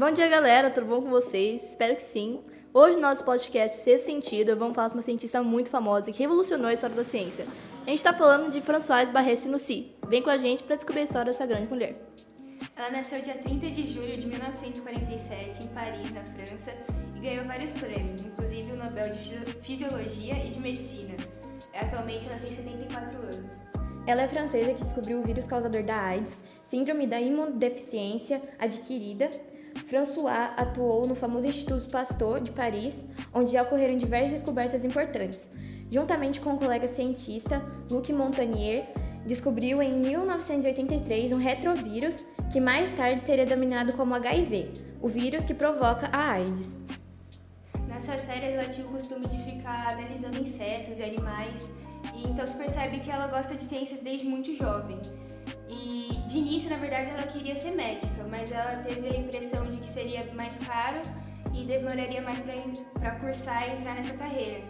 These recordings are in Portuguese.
Bom dia, galera. Tudo bom com vocês? Espero que sim. Hoje, no nosso podcast Sexto Sentido, vamos falar com uma cientista muito famosa que revolucionou a história da ciência. A gente está falando de Françoise Barré-Sinoussi. Vem com a gente para descobrir a história dessa grande mulher. Ela nasceu dia 30 de julho de 1947 em Paris, na França, e ganhou vários prêmios, inclusive o Nobel de Fisiologia e de Medicina. Atualmente ela tem 74 anos. Ela é francesa que descobriu o vírus causador da AIDS, síndrome da imunodeficiência adquirida. François atuou no famoso Instituto Pasteur de Paris, onde já ocorreram diversas descobertas importantes. Juntamente com o colega cientista Luc Montagnier, descobriu em 1983 um retrovírus que mais tarde seria denominado como HIV, o vírus que provoca a AIDS. Nessas séries ela tinha o costume de ficar analisando insetos e animais, e então se percebe que ela gosta de ciências desde muito jovem. E de início, na verdade, ela queria ser médica, mas ela teve a impressão de que seria mais caro e demoraria mais para cursar e entrar nessa carreira.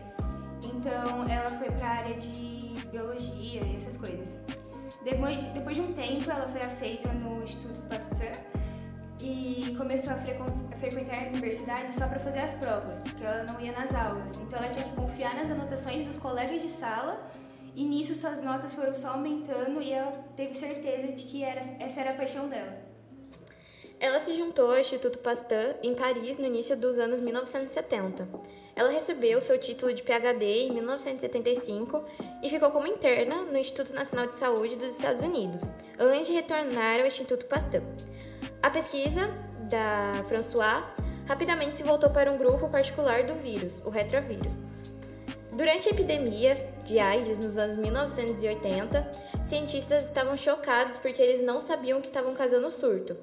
Então ela foi para a área de biologia e essas coisas. Depois, depois de um tempo, ela foi aceita no Instituto Pasteur e começou a frequentar a universidade só para fazer as provas, porque ela não ia nas aulas. Então ela tinha que confiar nas anotações dos colegas de sala e nisso suas notas foram só aumentando e ela teve certeza de que era, essa era a paixão dela. Ela se juntou ao Instituto Pasteur em Paris no início dos anos 1970. Ela recebeu seu título de PhD em 1975 e ficou como interna no Instituto Nacional de Saúde dos Estados Unidos, antes de retornar ao Instituto Pasteur. A pesquisa da François rapidamente se voltou para um grupo particular do vírus, o retrovírus. Durante a epidemia de AIDS nos anos 1980, cientistas estavam chocados porque eles não sabiam que estavam causando surto.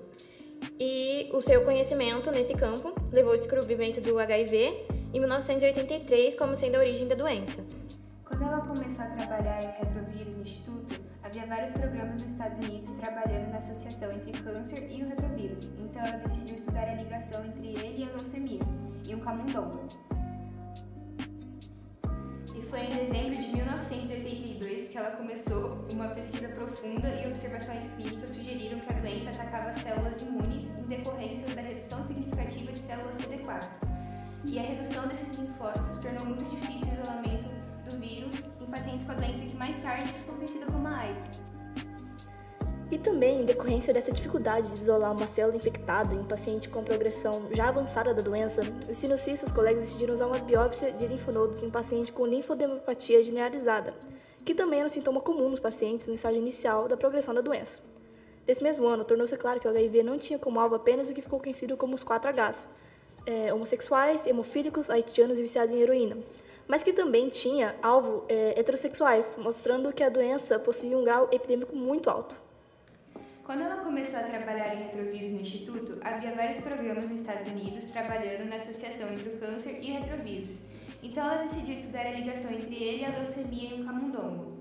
E o seu conhecimento nesse campo levou ao descobrimento do HIV em 1983 como sendo a origem da doença. Quando ela começou a trabalhar em retrovírus no instituto, havia vários programas nos Estados Unidos trabalhando na associação entre câncer e o retrovírus. Então ela decidiu estudar a ligação entre ele e a leucemia, em um camundongo. Foi em dezembro de 1982 que ela começou uma pesquisa profunda e observações clínicas sugeriram que a doença atacava células imunes em decorrência da redução significativa de células CD4 e a redução desses linfócitos tornou muito difícil o isolamento do vírus em pacientes com a doença que mais tarde ficou conhecida como a AIDS. E também, em decorrência dessa dificuldade de isolar uma célula infectada em um paciente com progressão já avançada da doença, os sinucistas colegas decidiram usar uma biópsia de linfonodos em um paciente com linfodemopatia generalizada, que também era um sintoma comum nos pacientes no estágio inicial da progressão da doença. Nesse mesmo ano, tornou-se claro que o HIV não tinha como alvo apenas o que ficou conhecido como os 4Hs, é, homossexuais, hemofílicos, haitianos e viciados em heroína, mas que também tinha alvo é, heterossexuais, mostrando que a doença possuía um grau epidêmico muito alto. Quando ela começou a trabalhar em retrovírus no Instituto, havia vários programas nos Estados Unidos trabalhando na associação entre o câncer e o retrovírus. Então ela decidiu estudar a ligação entre ele e a leucemia em um camundongo.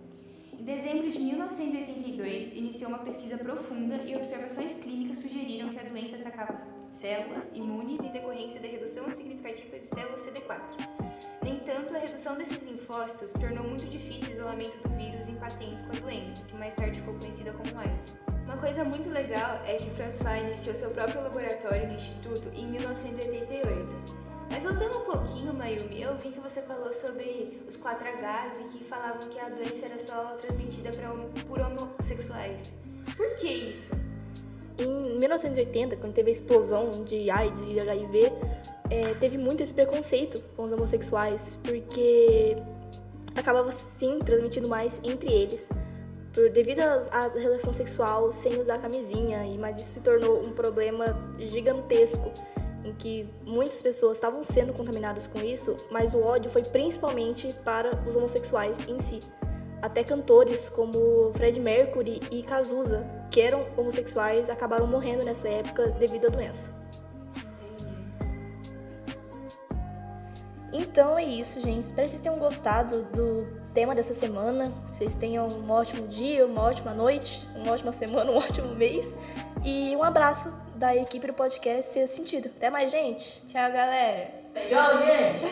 Em dezembro de 1982, iniciou uma pesquisa profunda e observações clínicas sugeriram que a doença atacava células imunes em decorrência da redução significativa de células CD4. No entanto, a redução desses linfócitos tornou muito difícil o isolamento do vírus em pacientes com a doença, que mais tarde ficou conhecida como AIDS. Uma coisa muito legal é que François iniciou seu próprio laboratório no Instituto em 1988. Mas voltando um pouquinho, Mayumi, eu vi que você falou sobre os 4Hs e que falavam que a doença era só transmitida por homossexuais. Por que isso? Em 1980, quando teve a explosão de AIDS e HIV, é, teve muito esse preconceito com os homossexuais, porque acabava sim transmitindo mais entre eles, por, devido à relação sexual sem usar camisinha, e mas isso se tornou um problema gigantesco em que muitas pessoas estavam sendo contaminadas com isso, mas o ódio foi principalmente para os homossexuais em si. Até cantores como Fred Mercury e Cazuza, que eram homossexuais, acabaram morrendo nessa época devido à doença. Então é isso, gente. Espero que vocês tenham gostado do tema dessa semana. Que vocês tenham um ótimo dia, uma ótima noite, uma ótima semana, um ótimo mês. E um abraço da equipe do podcast Ser Sentido. Até mais, gente. Tchau, galera. Tchau, gente.